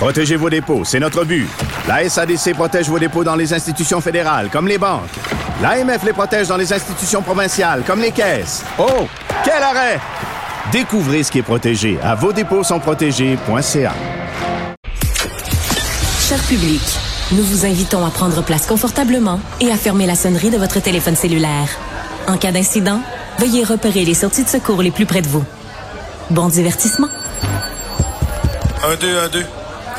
Protégez vos dépôts, c'est notre but. La SADC protège vos dépôts dans les institutions fédérales, comme les banques. L'AMF les protège dans les institutions provinciales, comme les caisses. Oh, quel arrêt! Découvrez ce qui est protégé à vos dépôts sont protégés.ca. Cher public, nous vous invitons à prendre place confortablement et à fermer la sonnerie de votre téléphone cellulaire. En cas d'incident, veuillez repérer les sorties de secours les plus près de vous. Bon divertissement. Un, deux, un, deux.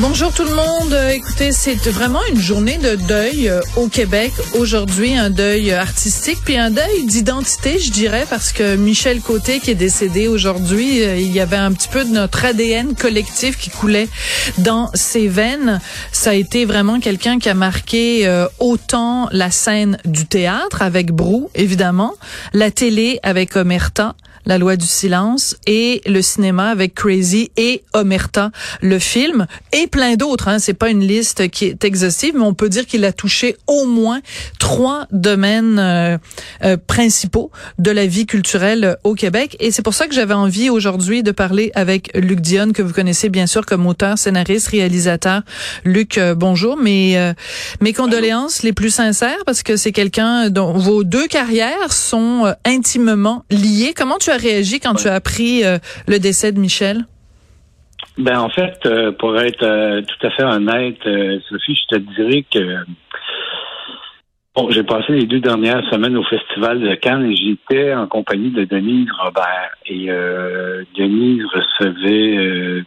Bonjour tout le monde. Euh, Écoutez, c'est vraiment une journée de deuil euh, au Québec aujourd'hui, un deuil artistique puis un deuil d'identité, je dirais, parce que Michel Côté qui est décédé aujourd'hui, euh, il y avait un petit peu de notre ADN collectif qui coulait dans ses veines. Ça a été vraiment quelqu'un qui a marqué autant la scène du théâtre avec Brou, évidemment, la télé avec Omerta, la loi du silence et le cinéma avec Crazy et Omerta, le film et plein d'autres. Hein. C'est pas une liste qui est exhaustive, mais on peut dire qu'il a touché au moins trois domaines euh, euh, principaux de la vie culturelle au Québec. Et c'est pour ça que j'avais envie aujourd'hui de parler avec Luc Dionne, que vous connaissez bien sûr comme auteur, scénariste, réalisateur. Luc, euh, bonjour. Mes, mes condoléances les plus sincères parce que c'est quelqu'un dont vos deux carrières sont intimement liées. Comment tu as réagi quand tu as appris le décès de Michel? Ben en fait, euh, pour être euh, tout à fait honnête, euh, Sophie, je te dirais que j'ai passé les deux dernières semaines au Festival de Cannes et j'étais en compagnie de Denise Robert. Et Denise recevait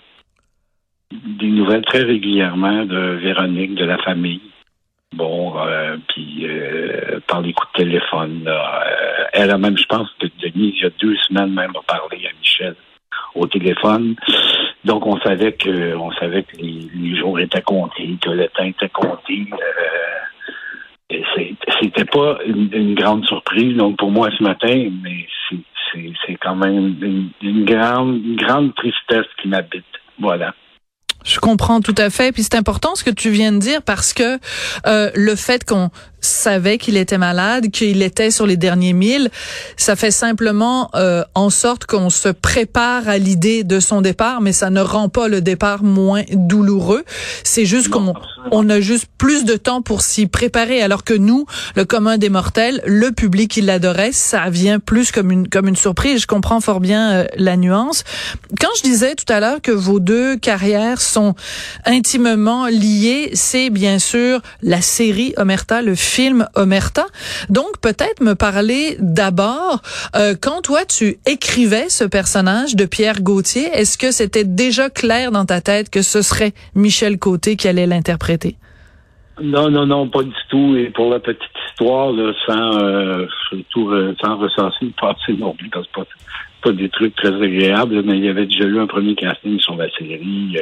des nouvelles très régulièrement de Véronique, de la famille. Bon, puis par les coups de téléphone. elle a même, je pense que Denise, il y a deux semaines même, a parlé à Michel au téléphone. Donc, on savait que, on savait que les, jours étaient comptés, que le temps était compté. Euh, c'était pas une, grande surprise, donc pour moi ce matin, mais c'est quand même une, grande, une grande tristesse qui m'habite. Voilà. Je comprends tout à fait. Puis c'est important ce que tu viens de dire parce que euh, le fait qu'on savait qu'il était malade, qu'il était sur les derniers milles, ça fait simplement euh, en sorte qu'on se prépare à l'idée de son départ, mais ça ne rend pas le départ moins douloureux. C'est juste qu'on on a juste plus de temps pour s'y préparer, alors que nous, le commun des mortels, le public qui l'adorait, ça vient plus comme une comme une surprise. Je comprends fort bien euh, la nuance. Quand je disais tout à l'heure que vos deux carrières sont intimement liées, c'est bien sûr la série Omerta, le film film Omerta. Donc peut-être me parler d'abord euh, quand toi tu écrivais ce personnage de Pierre Gauthier, est-ce que c'était déjà clair dans ta tête que ce serait Michel Côté qui allait l'interpréter? Non, non, non, pas du tout. Et pour la petite histoire, sans euh, surtout euh, sans recenser le passé non plus, parce que pas, pas des trucs très agréables, mais il y avait déjà eu un premier casting sur la série.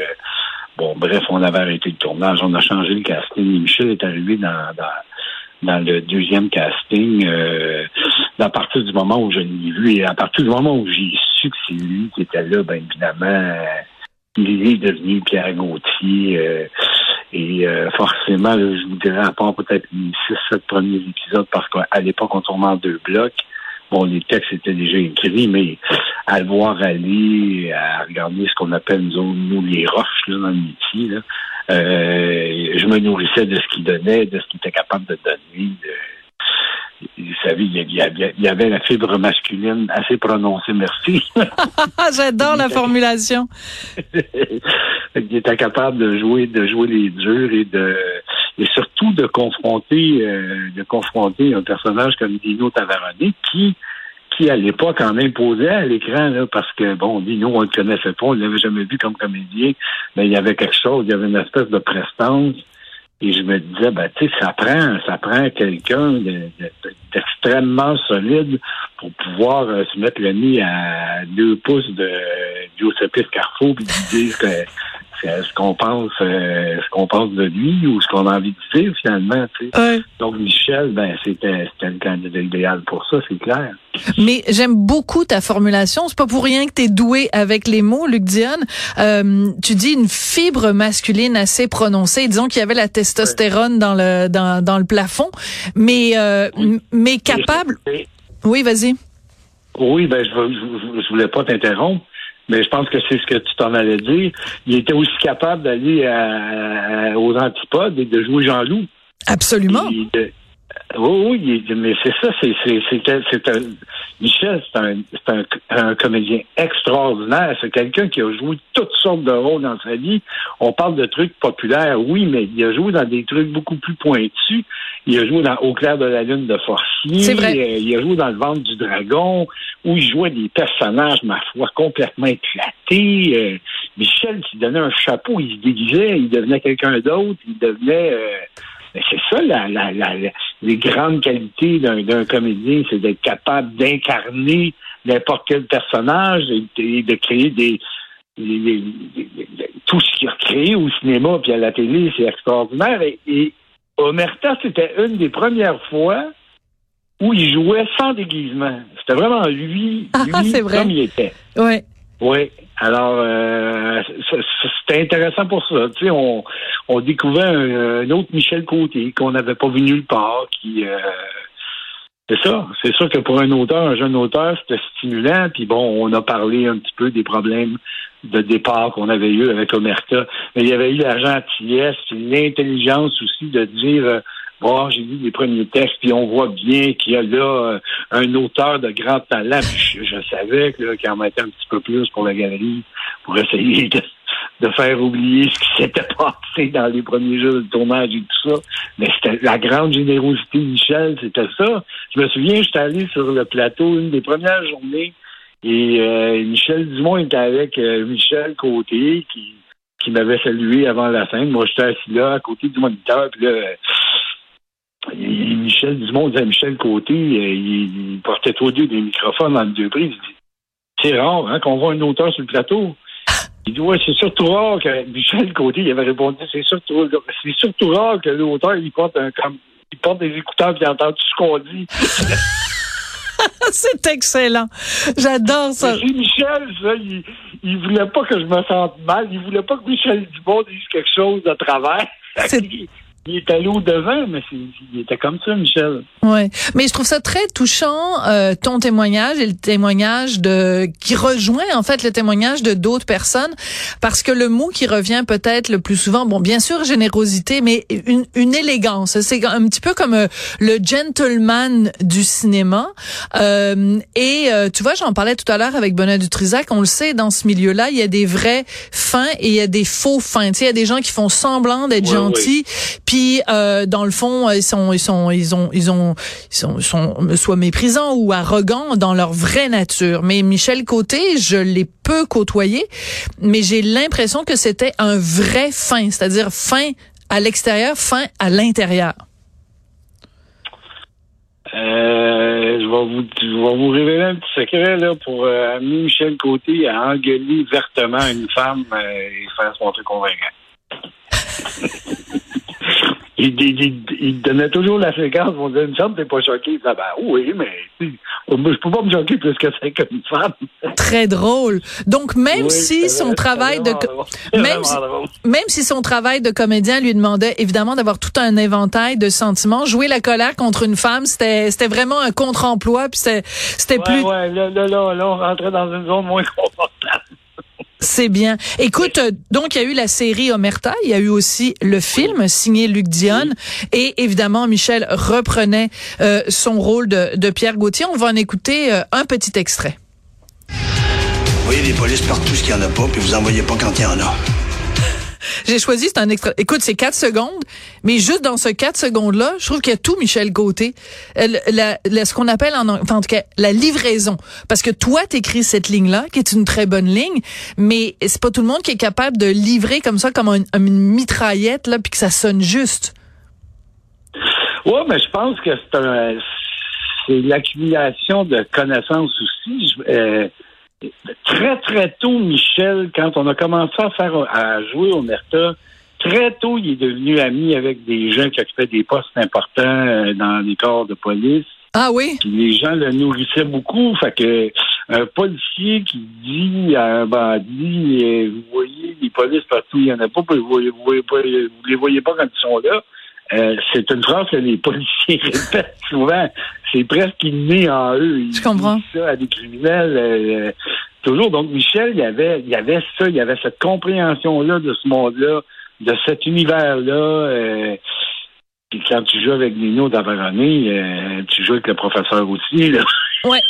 bon, bref, on avait arrêté le tournage, on a changé le casting. Michel est arrivé dans dans le deuxième casting euh, à partir du moment où je l'ai vu et à partir du moment où j'ai su que c'est lui qui était là, ben évidemment, il est devenu Pierre Gauthier. Euh, et euh, forcément, je vous dirais, à part peut-être les six, sept premiers épisodes, parce qu'à l'époque, on tournait en deux blocs. Bon, les textes étaient déjà écrits, mais à le voir aller, à regarder ce qu'on appelle, nous, nous les roches là, dans le métier, là, euh, je me nourrissais de ce qu'il donnait, de ce qu'il était capable de donner. vous savez, il y, avait, la fibre masculine assez prononcée, merci. J'adore la formulation. il était capable de jouer, de jouer les durs et de et surtout de confronter, euh, de confronter un personnage comme Dino Tavarani qui qui, à l'époque, en imposait à l'écran, là, parce que, bon, dit, nous, on le connaissait pas, on l'avait jamais vu comme comédien, mais il y avait quelque chose, il y avait une espèce de prestance. Et je me disais, ben, tu sais, ça prend, ça prend quelqu'un d'extrêmement solide pour pouvoir euh, se mettre le nez à deux pouces de Giuseppe Carrefour puis dire que ce qu'on pense, euh, ce qu'on pense de lui ou ce qu'on a envie de dire finalement. Tu sais. Donc Michel, ben c'était le candidat idéal pour ça, c'est clair. Mais j'aime beaucoup ta formulation. C'est pas pour rien que tu es doué avec les mots, Luc Dionne. Euh, tu dis une fibre masculine assez prononcée. Disons qu'il y avait la testostérone dans le dans, dans le plafond, mais euh, mais capable. Oui, vas-y. Oui, ben je, je, je voulais pas t'interrompre, mais je pense que c'est ce que tu t'en allais dire. Il était aussi capable d'aller aux antipodes et de jouer Jean-Loup. Absolument. Oui, oui, mais c'est ça, c'est, c'est, un, Michel, c'est un, un, un, comédien extraordinaire. C'est quelqu'un qui a joué toutes sortes de rôles dans sa vie. On parle de trucs populaires, oui, mais il a joué dans des trucs beaucoup plus pointus. Il a joué dans Au clair de la lune de Forcier. C'est vrai. Euh, il a joué dans Le ventre du dragon, où il jouait des personnages, ma foi, complètement éclatés. Euh, Michel, s'il donnait un chapeau, il se déguisait, il devenait quelqu'un d'autre, il devenait... Euh, c'est ça, la, la, la, les grandes qualités d'un comédien, c'est d'être capable d'incarner n'importe quel personnage et, de créer des, tout ce qu'il a créé au cinéma puis à la télé, c'est extraordinaire. Et, Omerta, c'était une des premières fois où il jouait sans déguisement. C'était vraiment lui, ah, lui comme il était. Oui. Oui. Alors, euh, c'était intéressant pour ça. Tu sais, on, on découvrait un, autre Michel Côté qu'on n'avait pas vu nulle part, qui euh, c'est ça. C'est sûr que pour un auteur, un jeune auteur, c'était stimulant. Puis bon, on a parlé un petit peu des problèmes de départ qu'on avait eu avec Omerta. Mais il y avait eu la gentillesse, l'intelligence aussi de dire Bon, j'ai lu les premiers textes, puis on voit bien qu'il y a là euh, un auteur de grand talent. Puis je, savais qu'il en mettait un petit peu plus pour la galerie, pour essayer de, faire oublier ce qui s'était passé dans les premiers jours de tournage et tout ça. Mais c'était la grande générosité de Michel, c'était ça. Je me souviens, j'étais allé sur le plateau une des premières journées, et euh, Michel Dumont était avec euh, Michel Côté, qui, qui m'avait salué avant la scène. Moi, j'étais assis là, à côté du moniteur, puis là Michel Dumont disait Michel Côté, euh, il, portait tous deux des microphones dans deux prises. C'est rare hein, qu'on voit un auteur sur le plateau. Il dit Ouais, c'est surtout rare que Michel Côté il avait répondu C'est surtout, c'est surtout rare que l'auteur il porte un il porte des écouteurs et il entend tout ce qu'on dit. c'est excellent. J'adore ça. Michel, ça, il, il voulait pas que je me sente mal. Il voulait pas que Michel Dumont dise quelque chose de travers. Il est allé au devant, mais il était comme ça, Michel. Ouais, mais je trouve ça très touchant euh, ton témoignage et le témoignage de qui rejoint en fait le témoignage de d'autres personnes, parce que le mot qui revient peut-être le plus souvent, bon, bien sûr générosité, mais une, une élégance. C'est un petit peu comme euh, le gentleman du cinéma. Euh, et euh, tu vois, j'en parlais tout à l'heure avec Benoît Dutrisac. On le sait, dans ce milieu-là, il y a des vrais fins et il y a des faux fins. Tu sais, il y a des gens qui font semblant d'être gentils. Puis euh, dans le fond, ils sont ils sont ils ont ils ont ils sont, sont soit méprisants ou arrogants dans leur vraie nature. Mais Michel Côté, je l'ai peu côtoyé, mais j'ai l'impression que c'était un vrai fin, c'est-à-dire fin à l'extérieur, fin à l'intérieur. Euh, je, vais vous, je vais vous révéler un petit secret là, pour euh, amener Michel Côté à engueuler vertement une femme euh, et faire se montrer convaincant. Il, donnait toujours la séquence. On disait, une femme, t'es pas choqué. Il disait, ben oui, mais je peux pas me choquer plus que c'est qu'une femme. Très drôle. Donc, même si son travail de, même si, même si son travail de comédien lui demandait évidemment d'avoir tout un éventail de sentiments, jouer la colère contre une femme, c'était, c'était vraiment un contre-emploi, puis c'était, c'était plus. Ouais, là, là, là, là, on rentrait dans une zone moins confortable. C'est bien. Écoute, euh, donc il y a eu la série Omerta, il y a eu aussi le film signé Luc Dion et évidemment Michel reprenait euh, son rôle de, Pierre Gauthier. On va en écouter euh, un petit extrait. Vous voyez des polices partout ce qu'il n'y en a pas, puis vous en voyez pas quand il y en a. J'ai choisi, c'est un extra. Écoute, c'est quatre secondes, mais juste dans ce quatre secondes-là, je trouve qu'il y a tout Michel Côté. Euh, la, ce qu'on appelle en, enfin, en tout cas, la livraison. Parce que toi, t'écris cette ligne-là, qui est une très bonne ligne, mais c'est pas tout le monde qui est capable de livrer comme ça, comme une mitraillette, là, puis que ça sonne juste. Ouais, mais je pense que c'est un, c'est l'accumulation de connaissances aussi. Euh, très, très tôt, Michel, quand on a commencé à faire à jouer au Merta, très tôt, il est devenu ami avec des gens qui occupaient des postes importants euh, dans les corps de police. Ah oui? Puis les gens le nourrissaient beaucoup. Fait que un policier qui dit à un bandit euh, Vous voyez les polices partout, il n'y en a pas, vous, voyez, vous, voyez pas, vous les voyez pas quand ils sont là. Euh, c'est une phrase que les policiers répètent souvent. C'est presque inné en eux. Ils Je comprends. Disent ça à des criminels. Euh, toujours. Donc, Michel, il y avait, il y avait ça, il y avait cette compréhension-là de ce monde-là, de cet univers-là. Euh, puis quand tu joues avec Nino d'Avaroné, euh, tu joues avec le professeur aussi, là. Ouais.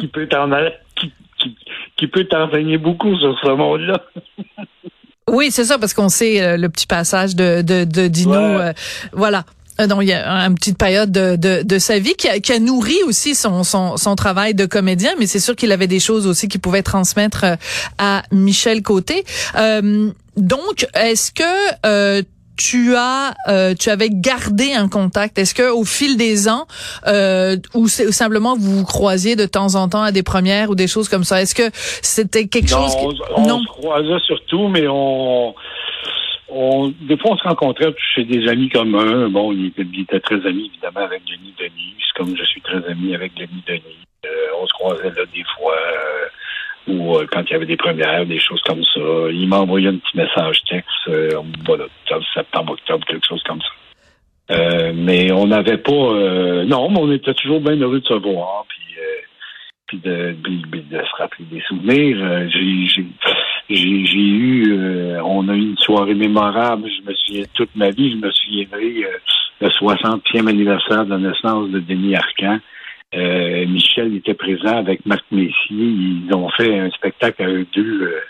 qui peut t'en qui, qui, qui peut t'enseigner beaucoup sur ce monde-là. Oui, c'est ça, parce qu'on sait euh, le petit passage de, de, de Dino. Euh, voilà. Euh, donc, il y a une petite période de, de, de sa vie qui a, qui a, nourri aussi son, son, son travail de comédien, mais c'est sûr qu'il avait des choses aussi qu'il pouvait transmettre à Michel Côté. donc, est-ce que tu as euh, tu avais gardé un contact Est-ce que au fil des ans euh, ou, simplement vous vous croisiez de temps en temps à des premières ou des choses comme ça? Est-ce que c'était quelque chose qui... on, on se croisait surtout mais on on, des fois, on se rencontrait chez des amis communs. Bon, il était, il était très ami, évidemment, avec Denis Denis, comme je suis très ami avec Denis Denis. Euh, on se croisait là des fois. Euh, ou euh, quand il y avait des premières, des choses comme ça. Il m'a envoyé un petit message texte, euh, voilà, septembre, octobre, quelque chose comme ça. Euh, mais on n'avait pas, euh, non, mais on était toujours bien heureux de se voir, puis, puis de, de, se rappeler des souvenirs. j'ai, j'ai, eu, on a eu une soirée mémorable. Je me souviens toute ma vie, je me souviendrai le 60e anniversaire de la naissance de Denis Arcan. Euh, Michel était présent avec Marc Messier. Ils ont fait un spectacle à eux deux euh,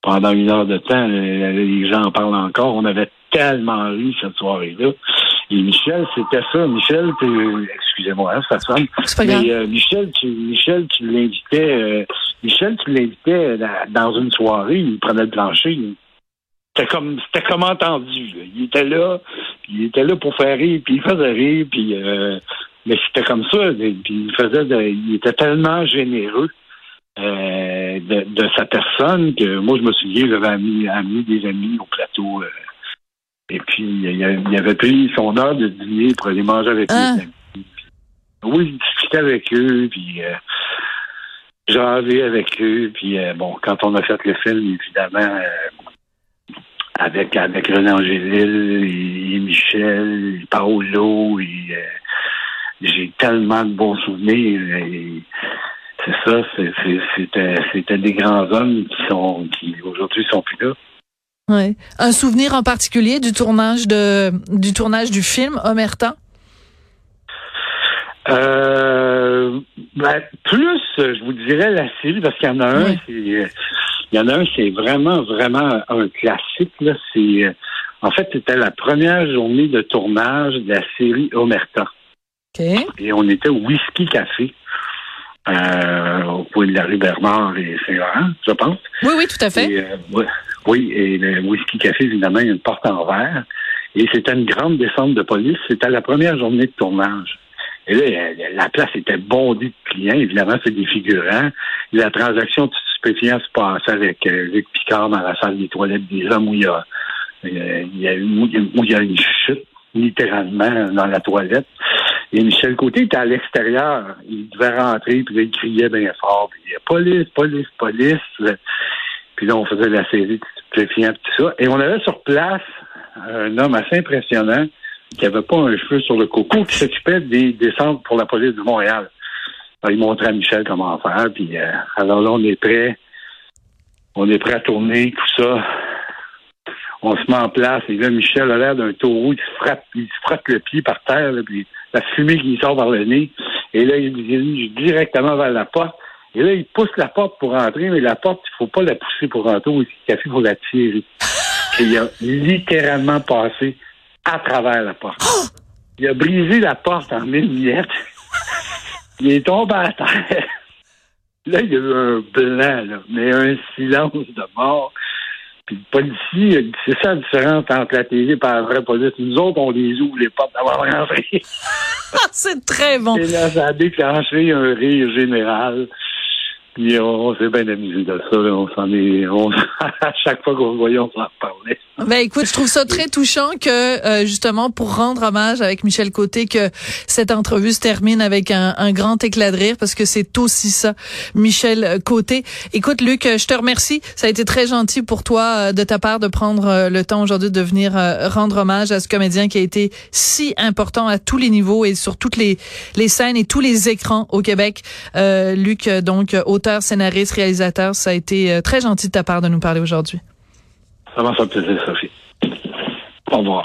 pendant une heure de temps. Euh, les gens en parlent encore. On avait tellement ri cette soirée-là. Et Michel, c'était ça. Michel, excusez-moi, hein, ça sonne. Mais Michel, tu, Michel, tu l'invitais, Michel, tu l'invitais dans une soirée. Il prenait le plancher. C'était comme, c'était comme entendu. Il était là, il était là pour faire rire, puis il faisait rire, puis mais c'était comme ça. il faisait, il était tellement généreux euh, de, sa personne que moi je me souviens, j'avais amené, des amis au plateau. Euh, et puis il, avait pris son heure de dîner pour aller manger avec ah. amis. oui, il discutait avec eux, puis euh, j'avais avec eux. Puis euh, bon, quand on a fait le film, évidemment, avec avec René Angélil et, Michel, et Paolo et j'ai tellement de bons souvenirs. c'est ça, c'était, c'était des grands hommes qui sont qui aujourd'hui sont plus là. Ouais. Un souvenir en particulier du tournage de du tournage du film Omerta? Euh, ben, plus, je vous dirais la série, parce qu'il y en a un, c'est, il y en a un, c'est vraiment, vraiment un classique, là. C'est, en fait, c'était la première journée de tournage de la série Omerta. Et on était au Whisky Café. Euh, au coin de la rue Bernard et Saint-Laurent, je pense. Oui, oui, tout à fait. Euh, oui, et le Whisky Café, évidemment, il y a une porte en verre. Et c'était une grande descente de police. C'était la première journée de tournage. Et là, la place était bondée de clients. Évidemment, c'est des figurants. La transaction de stupéfiants se passait avec euh, Luc Picard dans la salle des toilettes des hommes où il y a, il y a, où il y a une chute, littéralement, dans la toilette. Et Michel Côté était à l'extérieur. Il devait rentrer, puis là, il criait bien fort. Puis, police, police, police. Puis là, on faisait la série de tout ça. Et on avait sur place un homme assez impressionnant qui avait pas un cheveu sur le coco, qui s'occupait des descentes pour la police de Montréal. Alors, il montrait à Michel comment faire. Puis euh, alors là, on est prêt. On est prêt à tourner, tout ça on se met en place. Et là, Michel a l'air d'un taureau, il se frappe, il se frappe le pied par terre, puis la fumée qui sort par le nez. Et là, il dirige directement vers la porte. Et là, il pousse la porte pour rentrer, mais la porte, il faut pas la pousser pour rentrer au café, il faut la tirer. qu'il a littéralement passé à travers la porte. Il a brisé la porte en mille miettes. il est tombé à terre. Là, il y a eu un blanc, là, mais un silence de mort. Puis le policier, c'est ça la différence entre la télé et la vraie police. Nous autres, on les ouvre les portes avant de rentrer. c'est très bon. Et là, ça a déclenché un rire général. Puis on, s'est bien amusé de ça. On s'en est. On, à chaque fois qu'on se voyait, on s'en parlait. Ben écoute, je trouve ça très touchant que euh, justement pour rendre hommage avec Michel Côté que cette entrevue se termine avec un, un grand éclat de rire parce que c'est aussi ça, Michel Côté. Écoute Luc, je te remercie. Ça a été très gentil pour toi euh, de ta part de prendre euh, le temps aujourd'hui de venir rendre hommage à ce comédien qui a été si important à tous les niveaux et sur toutes les les scènes et tous les écrans au Québec. Luc, donc auteur, scénariste, réalisateur, ça a été très gentil de ta part de nous parler aujourd'hui. Ça m'a fait plaisir, Sophie. Au revoir.